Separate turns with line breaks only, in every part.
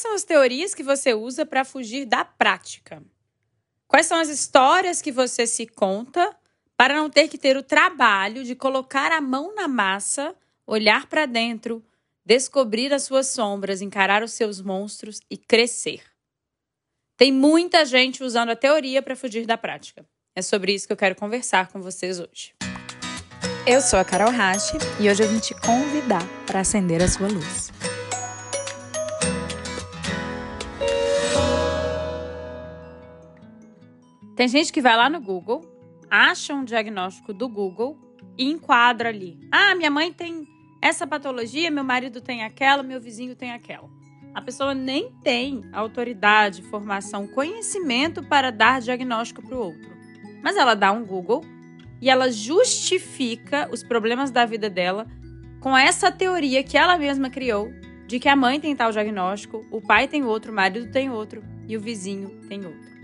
Quais são as teorias que você usa para fugir da prática? Quais são as histórias que você se conta para não ter que ter o trabalho de colocar a mão na massa, olhar para dentro, descobrir as suas sombras, encarar os seus monstros e crescer? Tem muita gente usando a teoria para fugir da prática. É sobre isso que eu quero conversar com vocês hoje.
Eu sou a Carol Rache e hoje eu vim te convidar para acender a sua luz.
Tem gente que vai lá no Google, acha um diagnóstico do Google e enquadra ali. Ah, minha mãe tem essa patologia, meu marido tem aquela, meu vizinho tem aquela. A pessoa nem tem autoridade, formação, conhecimento para dar diagnóstico para o outro. Mas ela dá um Google e ela justifica os problemas da vida dela com essa teoria que ela mesma criou de que a mãe tem tal diagnóstico, o pai tem outro, o marido tem outro e o vizinho tem outro.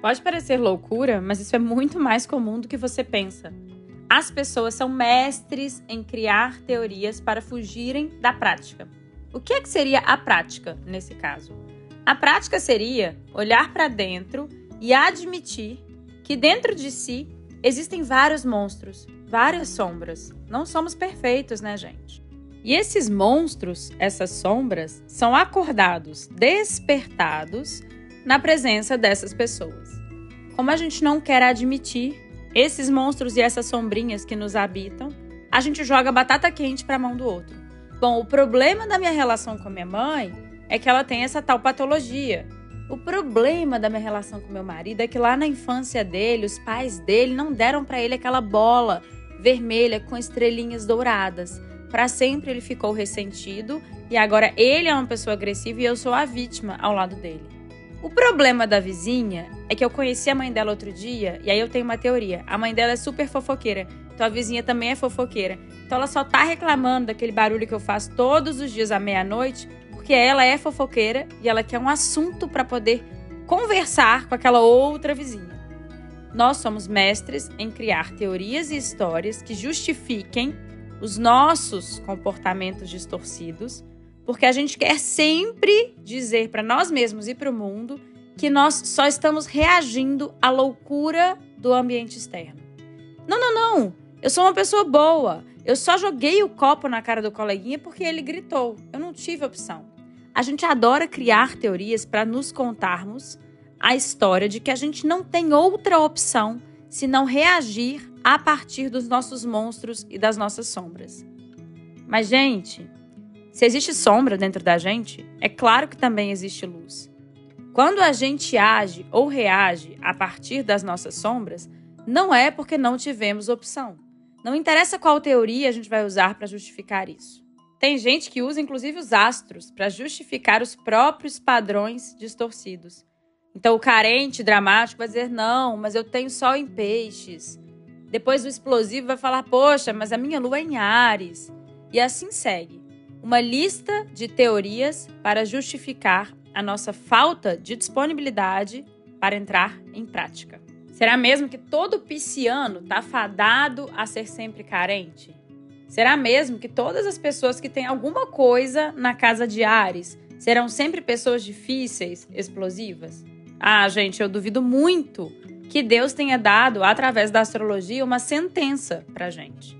Pode parecer loucura, mas isso é muito mais comum do que você pensa. As pessoas são mestres em criar teorias para fugirem da prática. O que, é que seria a prática nesse caso? A prática seria olhar para dentro e admitir que dentro de si existem vários monstros, várias sombras. Não somos perfeitos, né, gente? E esses monstros, essas sombras, são acordados, despertados na presença dessas pessoas. Como a gente não quer admitir esses monstros e essas sombrinhas que nos habitam, a gente joga batata quente para a mão do outro. Bom, o problema da minha relação com a minha mãe é que ela tem essa tal patologia. O problema da minha relação com meu marido é que lá na infância dele, os pais dele não deram para ele aquela bola vermelha com estrelinhas douradas. Para sempre ele ficou ressentido e agora ele é uma pessoa agressiva e eu sou a vítima ao lado dele. O problema da vizinha é que eu conheci a mãe dela outro dia e aí eu tenho uma teoria. A mãe dela é super fofoqueira, então a vizinha também é fofoqueira. Então ela só tá reclamando daquele barulho que eu faço todos os dias à meia-noite, porque ela é fofoqueira e ela quer um assunto para poder conversar com aquela outra vizinha. Nós somos mestres em criar teorias e histórias que justifiquem os nossos comportamentos distorcidos porque a gente quer sempre dizer para nós mesmos e para o mundo que nós só estamos reagindo à loucura do ambiente externo. Não, não, não. Eu sou uma pessoa boa. Eu só joguei o copo na cara do coleguinha porque ele gritou. Eu não tive opção. A gente adora criar teorias para nos contarmos a história de que a gente não tem outra opção senão reagir a partir dos nossos monstros e das nossas sombras. Mas, gente, se existe sombra dentro da gente, é claro que também existe luz. Quando a gente age ou reage a partir das nossas sombras, não é porque não tivemos opção. Não interessa qual teoria a gente vai usar para justificar isso. Tem gente que usa inclusive os astros para justificar os próprios padrões distorcidos. Então o carente dramático vai dizer: não, mas eu tenho sol em peixes. Depois o explosivo vai falar: poxa, mas a minha lua é em Ares. E assim segue uma lista de teorias para justificar a nossa falta de disponibilidade para entrar em prática. Será mesmo que todo pisciano está fadado a ser sempre carente? Será mesmo que todas as pessoas que têm alguma coisa na casa de Ares serão sempre pessoas difíceis, explosivas? Ah, gente, eu duvido muito que Deus tenha dado, através da astrologia, uma sentença para gente.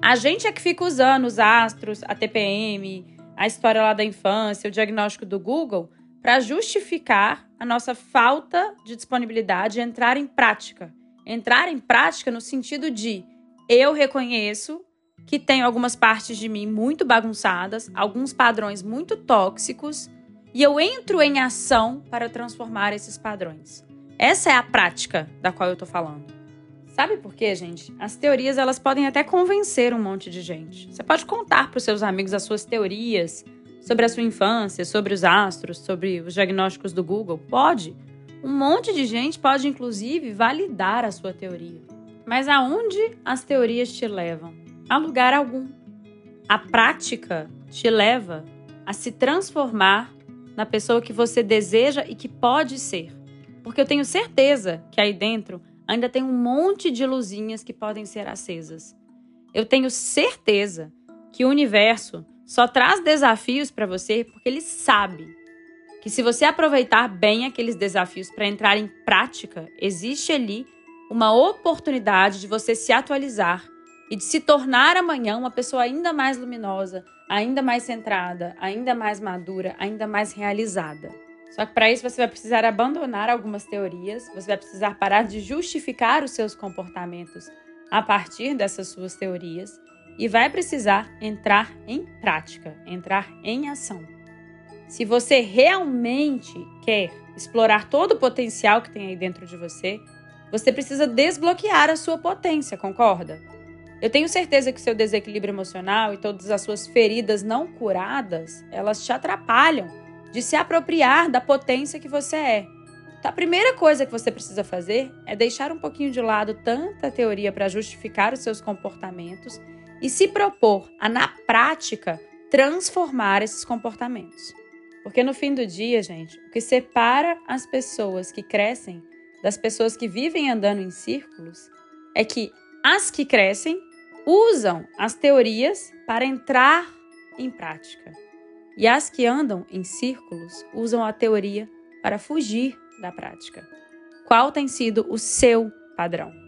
A gente é que fica usando os astros, a TPM, a história lá da infância, o diagnóstico do Google, para justificar a nossa falta de disponibilidade de entrar em prática. Entrar em prática no sentido de eu reconheço que tenho algumas partes de mim muito bagunçadas, alguns padrões muito tóxicos, e eu entro em ação para transformar esses padrões. Essa é a prática da qual eu estou falando. Sabe por quê, gente? As teorias elas podem até convencer um monte de gente. Você pode contar para os seus amigos as suas teorias sobre a sua infância, sobre os astros, sobre os diagnósticos do Google. Pode. Um monte de gente pode, inclusive, validar a sua teoria. Mas aonde as teorias te levam? A lugar algum. A prática te leva a se transformar na pessoa que você deseja e que pode ser. Porque eu tenho certeza que aí dentro ainda tem um monte de luzinhas que podem ser acesas. Eu tenho certeza que o universo só traz desafios para você porque ele sabe que se você aproveitar bem aqueles desafios para entrar em prática, existe ali uma oportunidade de você se atualizar e de se tornar amanhã uma pessoa ainda mais luminosa, ainda mais centrada, ainda mais madura, ainda mais realizada. Só que para isso você vai precisar abandonar algumas teorias, você vai precisar parar de justificar os seus comportamentos a partir dessas suas teorias e vai precisar entrar em prática, entrar em ação. Se você realmente quer explorar todo o potencial que tem aí dentro de você, você precisa desbloquear a sua potência, concorda? Eu tenho certeza que seu desequilíbrio emocional e todas as suas feridas não curadas, elas te atrapalham de se apropriar da potência que você é. Então, a primeira coisa que você precisa fazer é deixar um pouquinho de lado tanta teoria para justificar os seus comportamentos e se propor a, na prática, transformar esses comportamentos. Porque no fim do dia, gente, o que separa as pessoas que crescem das pessoas que vivem andando em círculos é que as que crescem usam as teorias para entrar em prática. E as que andam em círculos usam a teoria para fugir da prática. Qual tem sido o seu padrão?